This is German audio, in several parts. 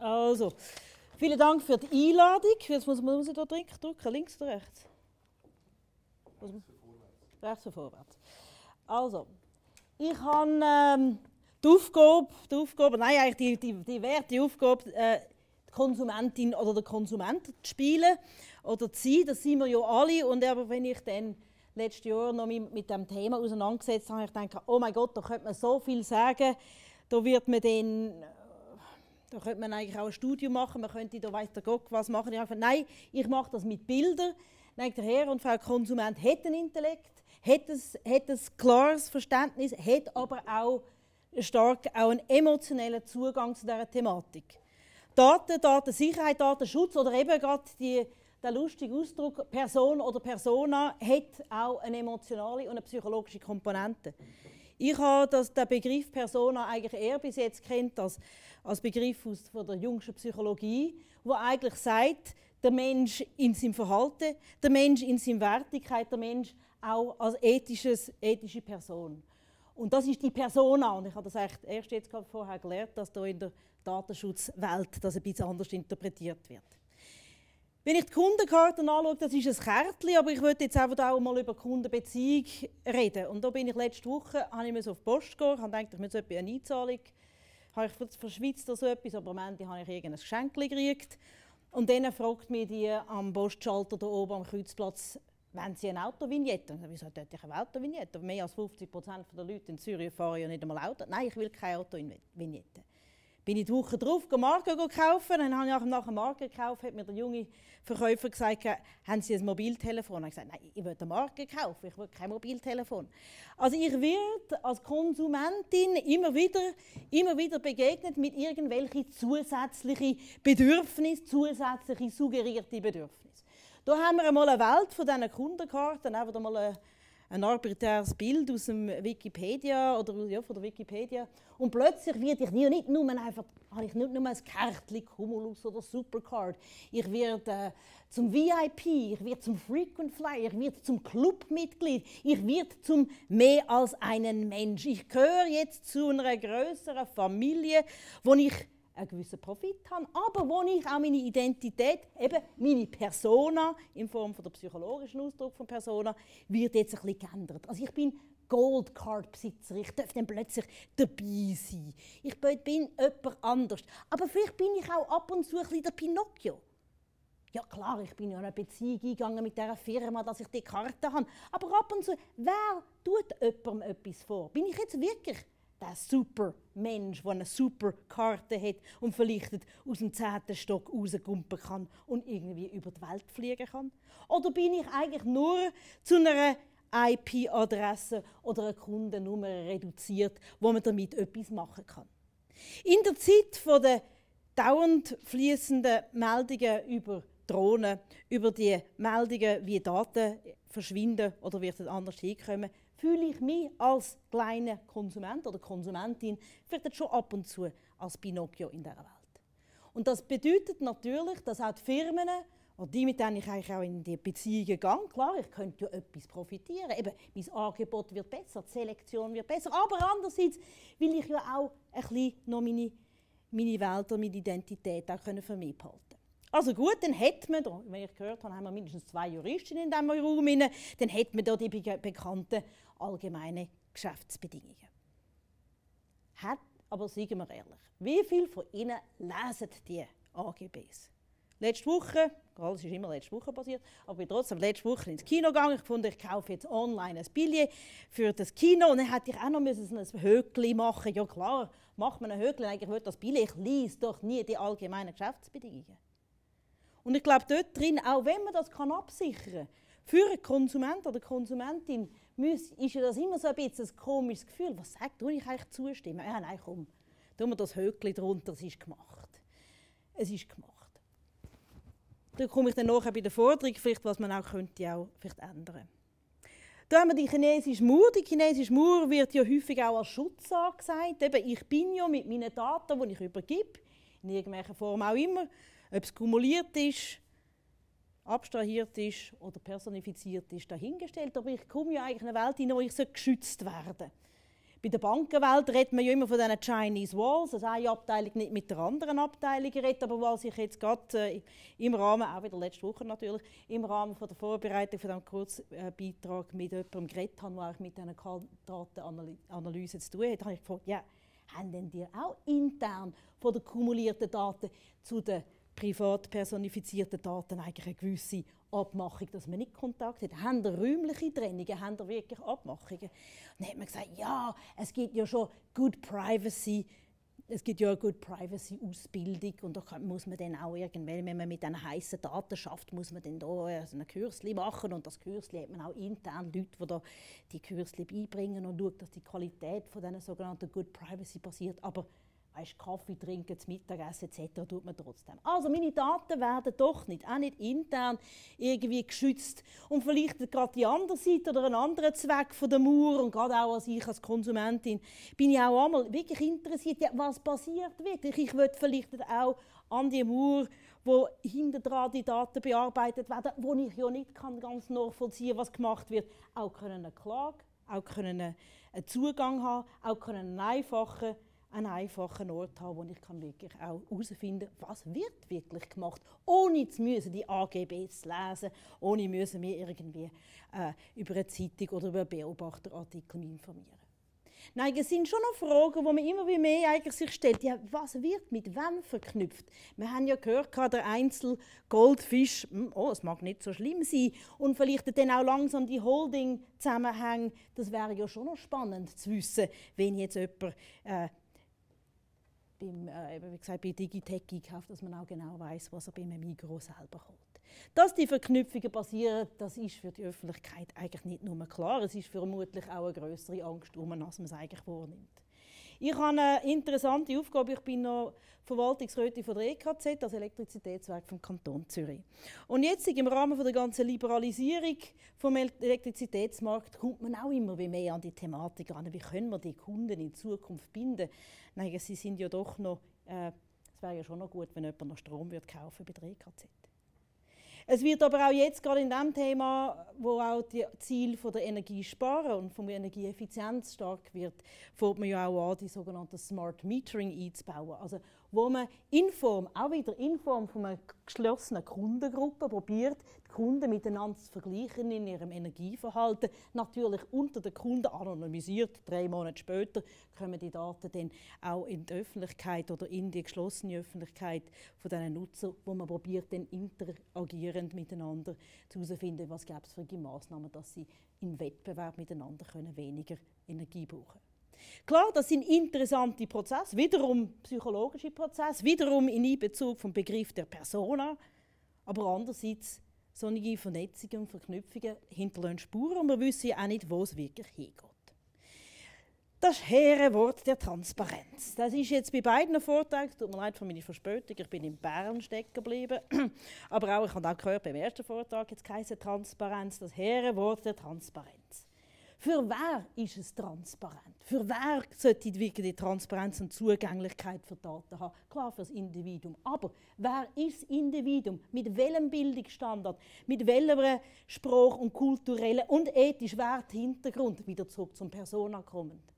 Also, vielen Dank für die Einladung. Jetzt muss man hier drücken, links oder rechts? Rechts oder vorwärts. Also, ich habe ähm, die Aufgabe, die Aufgabe, nein, eigentlich die, die, die werte Aufgabe, äh, die Konsumentin oder der Konsument zu spielen oder zu sein. Das sind wir ja alle. Und aber wenn ich dann letztes Jahr noch mit, mit dem Thema auseinandergesetzt habe, ich denke, oh mein Gott, da könnte man so viel sagen. Da wird man dann da könnte man eigentlich auch ein Studium machen, man könnte da weiß der Gott was machen. Ich habe gesagt, nein, ich mache das mit Bildern. Dann der Herr und Frau Konsument hat einen Intellekt, hat ein, ein klares Verständnis, hat aber auch stark auch einen emotionellen Zugang zu dieser Thematik. Daten, Datensicherheit, Datenschutz oder eben gerade die, der lustige Ausdruck Person oder Persona hat auch eine emotionale und eine psychologische Komponente. Ich habe das, den Begriff Persona eigentlich eher bis jetzt kennt als, als Begriff aus von der jüngsten Psychologie, wo eigentlich sagt, der Mensch in seinem Verhalten, der Mensch in seiner Wertigkeit, der Mensch auch als ethisches, ethische Person. Und das ist die Persona. Und ich habe das erst jetzt vorher gelernt, dass da in der Datenschutzwelt das ein bisschen anders interpretiert wird. Wenn ich die Kundenkarten anschaue, das ist ein Kärtchen, aber ich würde jetzt einfach auch mal über Kundenbeziehung reden. Und da bin ich letzte Woche, habe ich auf die Post ich habe gedacht, ich muss eine Einzahlung, habe ich von der Schweiz so etwas, aber am Ende habe ich irgendein Geschenk gekriegt. Und dann fragt mich die am Postschalter da oben am Kreuzplatz, wenn sie eine Autovignette? Und wieso sollte ich eine Autovignette? Mehr als 50 Prozent der Leute in Zürich fahren ja nicht einmal Auto. Nein, ich will keine Autovignette bin ich die Woche drauf Marken kaufen. Dann habe ich nach einer Marke gekauft, hat mir der junge Verkäufer gesagt, haben Sie ein Mobiltelefon? Ich habe gesagt, nein, ich will eine Marke kaufen, ich will kein Mobiltelefon. Also ich werde als Konsumentin immer wieder, immer wieder begegnet mit irgendwelchen zusätzlichen Bedürfnissen, zusätzliche suggerierte Bedürfnisse. Da haben wir einmal eine Welt von diesen Kundenkarten, einfach mal eine ein arbiträres Bild aus dem Wikipedia oder ja, von der Wikipedia. Und plötzlich werde ich nicht nur einfach, habe ich nicht nur ein Kärtchen, Cumulus oder Supercard. Ich werde äh, zum VIP, ich werde zum Frequent Flyer, ich werde zum Clubmitglied, ich werde zum mehr als einen Mensch. Ich gehöre jetzt zu einer größeren Familie, wo ich einen gewissen Profit habe, aber wo ich auch meine Identität, eben meine Persona, in Form von der psychologischen Ausdruck von Persona, wird jetzt ein bisschen geändert. Also ich bin Goldcard-Besitzer, ich darf dann plötzlich dabei sein. Ich bin jemand anders. Aber vielleicht bin ich auch ab und zu ein bisschen der Pinocchio. Ja klar, ich bin ja eine Beziehung eingegangen mit dieser Firma, dass ich die Karte habe. Aber ab und zu, wer tut jemandem etwas vor? Bin ich jetzt wirklich der Supermensch, der eine super Karte hat und vielleicht aus dem zehnten Stock rausgumpen kann und irgendwie über die Welt fliegen kann? Oder bin ich eigentlich nur zu einer IP-Adresse oder einer Kundennummer reduziert, wo man damit etwas machen kann? In der Zeit der dauernd fließenden Meldungen über Drohnen, über die Meldungen, wie Daten verschwinden oder sie anders hinkommen, fühle ich mich als kleiner Konsument oder Konsumentin vielleicht schon ab und zu als Pinocchio in dieser Welt. Und das bedeutet natürlich, dass auch die Firmen und die, mit denen ich eigentlich auch in die Beziehungen gehe, klar, ich könnte ja etwas profitieren. Eben, mein Angebot wird besser, die Selektion wird besser. Aber andererseits will ich ja auch ein bisschen noch meine, meine Welt und meine Identität auch für mich behalten. Also gut, dann hätte man, da, wenn ich gehört habe, haben wir mindestens zwei Juristen in diesem Raum, dann hätte man da die bekannten allgemeine Geschäftsbedingungen. Hat, aber sagen wir ehrlich, wie viele von Ihnen lesen die AGBs? Letzte Woche, alles ist immer letzte Woche passiert, aber ich bin trotzdem letzte Woche ins Kino gegangen. Ich fand, ich kaufe jetzt online ein Billett für das Kino. Und dann hätte ich auch noch ein Höckli machen. Ja klar, macht man ein Höckli, eigentlich will das Billett. Ich lese doch nie die allgemeinen Geschäftsbedingungen. Und ich glaube, dort drin, auch wenn man das kann absichern kann, für einen Konsument oder Konsumentin ist ja das immer so ein bisschen ein komisches Gefühl. Was sagt, du ich eigentlich zustimmen? Ja, nein, komm, tun wir das Höckli drunter, es ist gemacht. Es ist gemacht. Da komme ich dann nachher bei der Forderung, vielleicht, was man auch könnte auch vielleicht ändern. Da haben wir die chinesische Mauer. Die chinesische Mauer wird ja häufig auch als Schutz angesagt. Eben, ich bin ja mit meinen Daten, die ich übergebe, in irgendeiner Form auch immer, ob es kumuliert ist, abstrahiert ist oder personifiziert ist, dahingestellt. Aber ich komme ja eigentlich in eine Welt in der ich geschützt werden Bei der Bankenwelt redet man ja immer von diesen Chinese Walls, dass eine Abteilung nicht mit der anderen Abteilung redet, aber was ich jetzt gerade äh, im Rahmen, auch wieder letzte Woche natürlich, im Rahmen von der Vorbereitung von diesem Kurzbeitrag mit jemandem geredet habe, der mit diesen Datenanalyse zu tun hat, habe ich gefragt, ja, haben denn die auch intern von den kumulierten Daten zu den privat personifizierten Daten eigentlich eine gewisse Abmachung, dass man nicht Kontakt hat. Haben ihr räumliche Trennungen? Haben ihr wirklich Abmachungen? dann hat man gesagt, ja, es gibt ja schon Good Privacy es gibt ja eine Good Privacy Ausbildung und da muss man dann auch irgendwann, wenn man mit diesen heißen Daten schafft, muss man dann da so ein Kürzli machen und das Kürzli hat man auch intern Leute, die da die Kürzli beibringen und schauen, dass die Qualität von sogenannten Good Privacy passiert. Aber weißt, Kaffee trinken, zum Mittagessen etc. tut man trotzdem. Also meine Daten werden doch nicht, auch nicht intern irgendwie geschützt. Und vielleicht gerade die andere Seite oder ein anderer Zweck von der Mauer und gerade auch als ich als Konsumentin bin ich auch einmal wirklich interessiert, ja, was passiert wirklich. Ich würde vielleicht auch an die Mauer, wo hinter die Daten bearbeitet werden, wo ich ja nicht kann ganz nachvollziehen, was gemacht wird, auch können eine Klage, auch können einen Zugang haben, auch können einen einfachen einen einfachen Ort haben, wo ich kann wirklich auch herausfinden kann, was wird wirklich gemacht, ohne zu müssen die AGBs lesen, ohne müssen mir irgendwie äh, über eine Zeitung oder über einen Beobachterartikel informieren. Nein, es sind schon noch Fragen, die man immer wie mehr eigentlich sich stellt. Ja, was wird mit wem verknüpft? Wir haben ja gehört, der Einzel Goldfisch, hm, oh, es mag nicht so schlimm sein. Und vielleicht dann auch langsam die Holding-Zusammenhänge. Das wäre ja schon noch spannend zu wissen, wenn jetzt jemand äh, beim, äh, wie gesagt, bei Digitech einkauft, dass man auch genau weiß, was er beim Migros selber holt. Dass die Verknüpfungen passieren, das ist für die Öffentlichkeit eigentlich nicht nur klar, es ist vermutlich auch eine größere Angst, als man es eigentlich vornimmt. Ich habe eine interessante Aufgabe. Ich bin noch Verwaltungsrätin von der EKZ, das Elektrizitätswerk vom Kanton Zürich. Und jetzt im Rahmen der ganzen Liberalisierung vom Elektrizitätsmarkt kommt man auch immer mehr an die Thematik an. Wie können wir die Kunden in Zukunft binden? Nein, sie sind ja doch noch. Äh, es wäre ja schon noch gut, wenn jemand noch Strom würde kaufen bei der EKZ. Es wird aber auch jetzt gerade in dem Thema, wo auch die Ziel von der Energiesparen und von der Energieeffizienz stark wird, fängt man ja auch an, die sogenannte Smart Metering einzubauen. Also wo man in Form, auch wieder in Form von einer geschlossenen Kundengruppe probiert, die Kunden miteinander zu vergleichen in ihrem Energieverhalten. Natürlich unter den Kunden anonymisiert. Drei Monate später kommen die Daten dann auch in die Öffentlichkeit oder in die geschlossene Öffentlichkeit von diesen Nutzern, wo man probiert, dann interagierend miteinander herauszufinden, was gäbe es für Maßnahmen, dass sie im Wettbewerb miteinander können weniger Energie brauchen. Klar, das sind interessante Prozesse, wiederum psychologische Prozesse, wiederum in Einbezug vom Begriff der Persona, aber andererseits solche Vernetzungen und Verknüpfungen hinterlassen Spuren und wir wissen auch nicht, wo es wirklich hingeht. Das hehre Wort der Transparenz. Das ist jetzt bei beiden Vorträgen, tut mir leid für meine Verspätung, ich bin in Bern stecken geblieben, aber auch, ich habe auch gehört, beim ersten Vortrag jetzt heisst Transparenz, das hehre Wort der Transparenz. Für wer ist es transparent? Für wer sollte wirklich die Transparenz und Zugänglichkeit für Daten haben? Klar, für das Individuum. Aber wer ist das Individuum? Mit welchem Bildungsstandard? Mit welchem Spruch und kulturellen und ethisch Werthintergrund? Wieder zurück zum Persona kommend.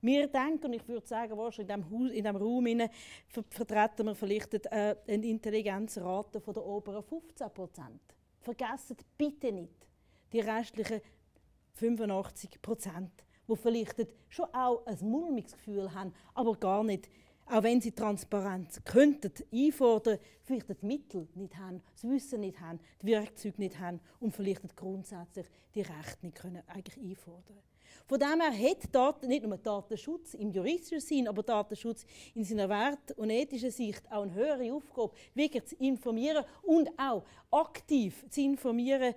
Wir denken, und ich würde sagen, in diesem, Raum vertreten wir vielleicht äh, eine Intelligenzrate von der oberen 15% Vergessen bitte nicht die restlichen 85 Prozent, die vielleicht schon auch ein mulmiges haben, aber gar nicht, auch wenn sie Transparenz könnten einfordern, vielleicht die Mittel nicht haben, das Wissen nicht haben, die Werkzeuge nicht haben und vielleicht grundsätzlich die Rechte nicht können eigentlich einfordern. Von dem her hat Daten, nicht nur Datenschutz im juristischen Sinn, aber Datenschutz in seiner Wert- und ethischen Sicht auch eine höhere Aufgabe, wirklich zu informieren und auch aktiv zu informieren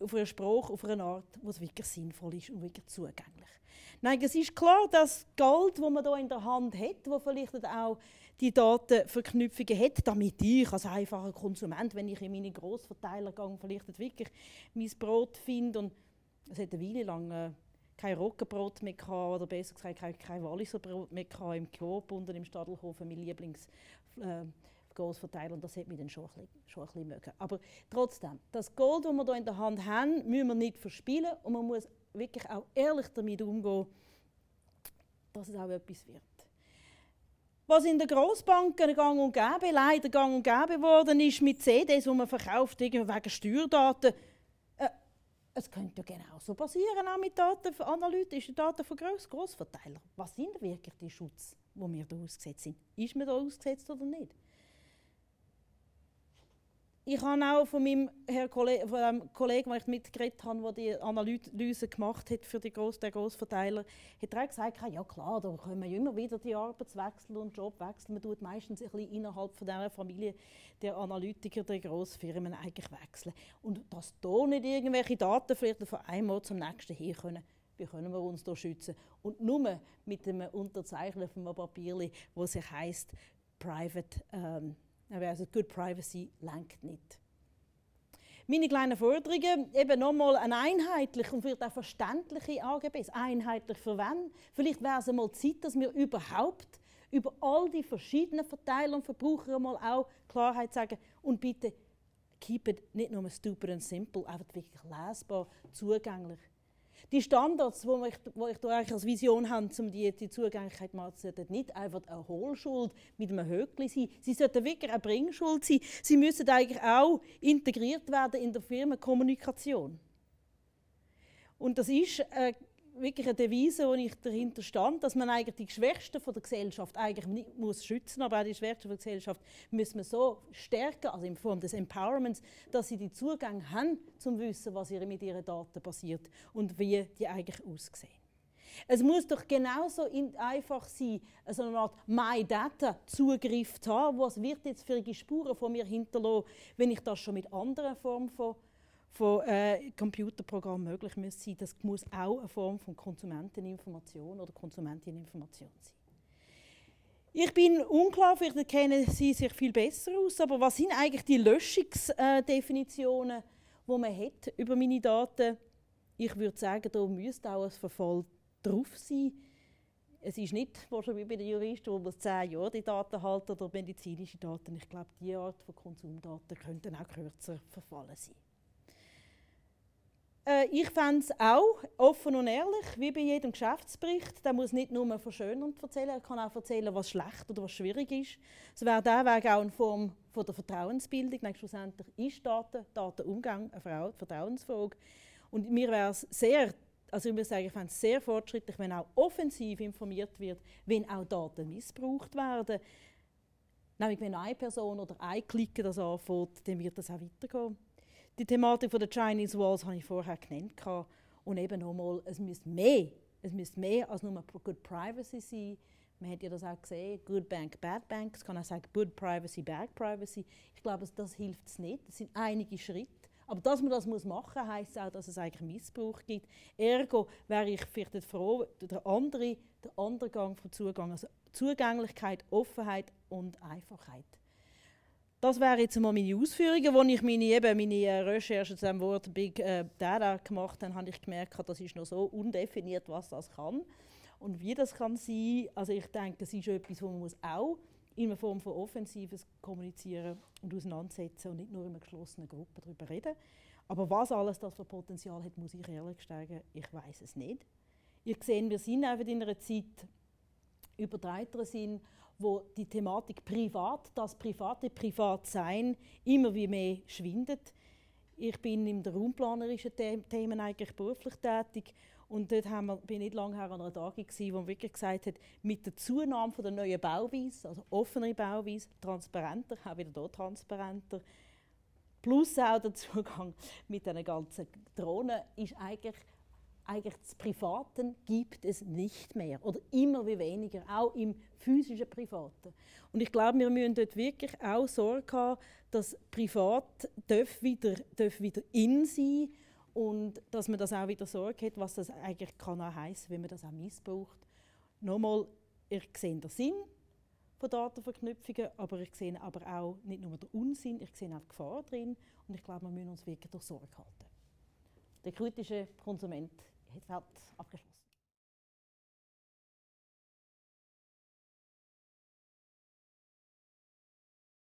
auf einen Spruch, auf eine Art, die wirklich sinnvoll ist und wirklich zugänglich. Nein, es ist klar, dass Geld, das man hier in der Hand hat, wo vielleicht auch die Datenverknüpfungen hat, damit ich als einfacher Konsument, wenn ich in meine Grossverteiler gehe, vielleicht wirklich mein Brot finde und es hat eine Weile lang äh, kein Roggenbrot mehr gehabt, oder besser gesagt kein, kein Walliser mehr im Coop und im Stadelhofen, mein Lieblings äh, Großverteiler und das hat mich dann schon ein bisschen, schon ein bisschen mögen. Aber trotzdem, das Gold, das wir hier in der Hand haben, müssen wir nicht verspielen und man muss wirklich auch ehrlich damit umgehen, dass es auch etwas wird. Was in den Grossbanken gang und gäbe, leider gang und gäbe geworden ist mit CDs, die man verkauft wegen Steuerdaten, äh, es könnte ja genauso passieren, auch mit Daten, analytischen Daten von Gross Grossverteilern. Was sind wirklich die Schutz, wo wir da ausgesetzt sind? Ist man da ausgesetzt oder nicht? Ich habe auch von meinem Herr Kollegen, von dem Kollegen, den ich mitgeredet habe, der die Analyse gemacht hat für die Gross, den Grossverteiler, hat er gesagt, ja klar, da können wir immer wieder die Arbeitswechsel und Jobwechsel. Man tut meistens ein bisschen innerhalb von dieser Familie der Analytiker der Grossfirmen eigentlich wechseln. Und dass da nicht irgendwelche Daten vielleicht von einem Ort zum nächsten her können, wie können wir uns da schützen? Und nur mit einem Unterzeichnen von einem Papier, wo sich heißt Private ähm, also Good Privacy lenkt nicht. Meine kleinen Forderungen, eben nochmal eine einheitliche und vielleicht auch verständliche AGBs. Einheitlich für wen? Vielleicht wäre es einmal Zeit, dass wir überhaupt über all die verschiedenen Verteiler und Verbraucher einmal auch Klarheit sagen und bitte keep it nicht nur stupid and simple, einfach wirklich lesbar, zugänglich. Die Standards, die ich, wo ich da eigentlich als Vision habe, um die, die Zugänglichkeit zu machen, sollten nicht einfach eine Hohlschuld mit einem Höckli sein. Sie sollten wirklich eine Bringschuld sein. Sie müssen eigentlich auch integriert werden in der Firmenkommunikation. Und das ist äh, wirklich eine Devise, wo ich dahinter stand, dass man eigentlich die Schwächsten von der Gesellschaft eigentlich nicht muss schützen, aber auch die Schwächsten von der Gesellschaft müssen wir so stärken, also in Form des Empowerments, dass sie die Zugang haben, zum wissen, was mit ihren Daten passiert und wie die eigentlich aussehen. Es muss doch genauso einfach sein, so eine Art My Data Zugriff zu haben. Was wird jetzt für Spuren von mir hinterlassen, wenn ich das schon mit anderen Formen von von äh, Computerprogrammen möglich muss sein. Das muss auch eine Form von Konsumenteninformation oder Konsumentinformation sein. Ich bin unklar, vielleicht kennen Sie sich viel besser aus, aber was sind eigentlich die Löschungsdefinitionen, die man hat über meine Daten? Ich würde sagen, da müsste auch ein Verfall drauf sein. Es ist nicht wie bei den Juristen, wo man zehn Jahre die Daten halten oder medizinische Daten. Ich glaube, diese Art von Konsumdaten könnten auch kürzer verfallen sein. Äh, ich fände es auch offen und ehrlich, wie bei jedem Geschäftsbericht. Der muss nicht nur verschönernd erzählen, er kann auch erzählen, was schlecht oder was schwierig ist. Es wäre der auch eine Form von der Vertrauensbildung. Denke, schlussendlich ist Daten, Datenumgang eine Vertrauensfrage. Und mir wäre es sehr, also ich muss sagen, ich fände es sehr fortschrittlich, wenn auch offensiv informiert wird, wenn auch Daten missbraucht werden. Nämlich wenn eine Person oder ein Klicker das anfängt, dann wird das auch weitergehen. Die Thematik der Chinese Walls habe ich vorher genannt. Und eben nochmal, es müsste mehr, es müsste mehr als nur Good Privacy sein. Man hat ja das auch gesehen, Good Bank, Bad Bank. Es kann auch sagen, Good Privacy, Bad Privacy. Ich glaube, das hilft es nicht. Das sind einige Schritte. Aber dass man das muss machen muss, heisst auch, dass es eigentlich Missbrauch gibt. Ergo wäre ich vielleicht froh, der andere, der andere Gang von Zugang, also Zugänglichkeit, Offenheit und Einfachheit. Das wären jetzt mal meine Ausführungen. Als ich meine, eben meine äh, Recherche zu dem Wort Big äh, Data gemacht habe, habe ich gemerkt, das ist noch so undefiniert, was das kann und wie das kann sein. Also ich denke, es ist etwas, wo man muss auch in einer Form von Offensives kommunizieren und auseinandersetzen und nicht nur in einer geschlossenen Gruppe darüber reden. Aber was alles das für Potenzial hat, muss ich ehrlich sagen, ich weiß es nicht. Ihr seht, wir sind einfach in einer Zeit übertreiterer Sinn wo die Thematik Privat, das private Privatsein immer wie mehr schwindet. Ich bin in der raumplanerischen Themen eigentlich beruflich tätig und dort haben wir, bin ich nicht lange her an einer Tagung gewesen, wo man wirklich gesagt hat, mit der Zunahme der neuen Bauweise, also offener Bauweise, transparenter, auch wieder dort transparenter, plus auch der Zugang mit den ganzen Drohnen, ist eigentlich eigentlich das Privaten gibt es nicht mehr oder immer wie weniger, auch im physischen Privaten. Und ich glaube, wir müssen dort wirklich auch Sorge haben, dass Privat darf wieder, darf wieder in sein und dass man das auch wieder Sorge hat, was das eigentlich kann auch heissen, wenn man das auch missbraucht. Nochmal, ich sehe den Sinn von Datenverknüpfungen, aber ich sehe aber auch nicht nur den Unsinn, ich sehe auch die Gefahr drin und ich glaube, wir müssen uns wirklich durch Sorge halten. Der kritische Konsument helt felt avkring.